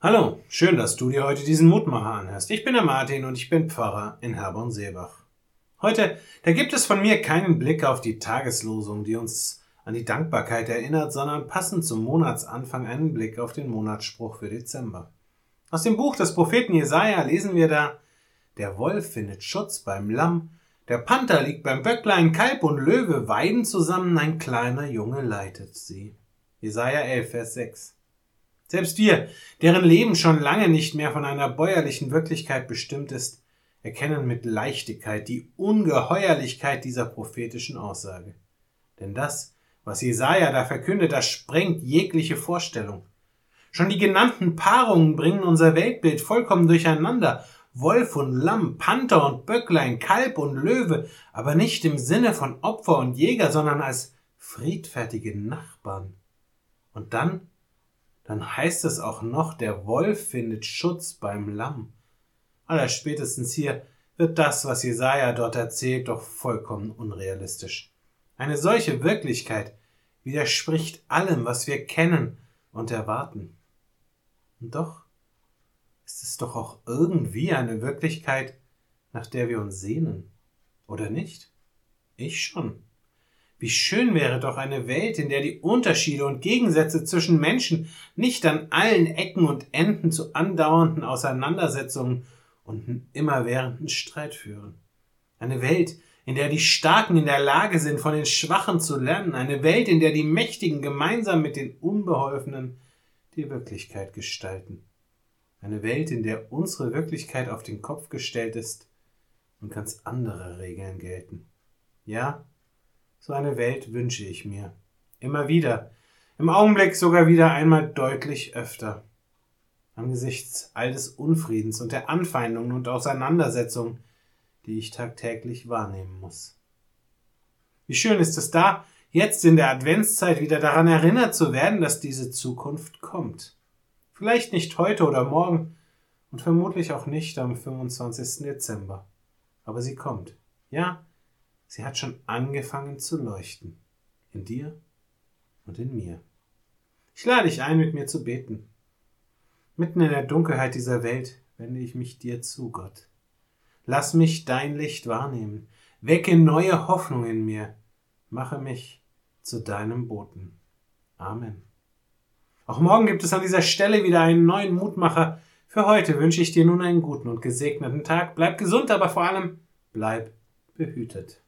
Hallo, schön, dass du dir heute diesen Mutmacher anhörst. Ich bin der Martin und ich bin Pfarrer in Herborn-Seebach. Heute, da gibt es von mir keinen Blick auf die Tageslosung, die uns an die Dankbarkeit erinnert, sondern passend zum Monatsanfang einen Blick auf den Monatsspruch für Dezember. Aus dem Buch des Propheten Jesaja lesen wir da, der Wolf findet Schutz beim Lamm, der Panther liegt beim Böcklein, Kalb und Löwe weiden zusammen, ein kleiner Junge leitet sie. Jesaja 11, Vers 6. Selbst wir, deren Leben schon lange nicht mehr von einer bäuerlichen Wirklichkeit bestimmt ist, erkennen mit Leichtigkeit die Ungeheuerlichkeit dieser prophetischen Aussage. Denn das, was Jesaja da verkündet, das sprengt jegliche Vorstellung. Schon die genannten Paarungen bringen unser Weltbild vollkommen durcheinander. Wolf und Lamm, Panther und Böcklein, Kalb und Löwe, aber nicht im Sinne von Opfer und Jäger, sondern als friedfertige Nachbarn. Und dann dann heißt es auch noch, der Wolf findet Schutz beim Lamm. Aller spätestens hier wird das, was Jesaja dort erzählt, doch vollkommen unrealistisch. Eine solche Wirklichkeit widerspricht allem, was wir kennen und erwarten. Und doch ist es doch auch irgendwie eine Wirklichkeit, nach der wir uns sehnen, oder nicht? Ich schon. Wie schön wäre doch eine Welt, in der die Unterschiede und Gegensätze zwischen Menschen nicht an allen Ecken und Enden zu andauernden Auseinandersetzungen und immerwährenden Streit führen. Eine Welt, in der die Starken in der Lage sind, von den Schwachen zu lernen. Eine Welt, in der die Mächtigen gemeinsam mit den Unbeholfenen die Wirklichkeit gestalten. Eine Welt, in der unsere Wirklichkeit auf den Kopf gestellt ist und ganz andere Regeln gelten. Ja, so eine Welt wünsche ich mir. Immer wieder. Im Augenblick sogar wieder einmal deutlich öfter. Angesichts all des Unfriedens und der Anfeindungen und Auseinandersetzungen, die ich tagtäglich wahrnehmen muss. Wie schön ist es da, jetzt in der Adventszeit wieder daran erinnert zu werden, dass diese Zukunft kommt. Vielleicht nicht heute oder morgen und vermutlich auch nicht am 25. Dezember. Aber sie kommt. Ja, Sie hat schon angefangen zu leuchten. In dir und in mir. Ich lade dich ein, mit mir zu beten. Mitten in der Dunkelheit dieser Welt wende ich mich dir zu, Gott. Lass mich dein Licht wahrnehmen. Wecke neue Hoffnung in mir. Mache mich zu deinem Boten. Amen. Auch morgen gibt es an dieser Stelle wieder einen neuen Mutmacher. Für heute wünsche ich dir nun einen guten und gesegneten Tag. Bleib gesund, aber vor allem bleib behütet.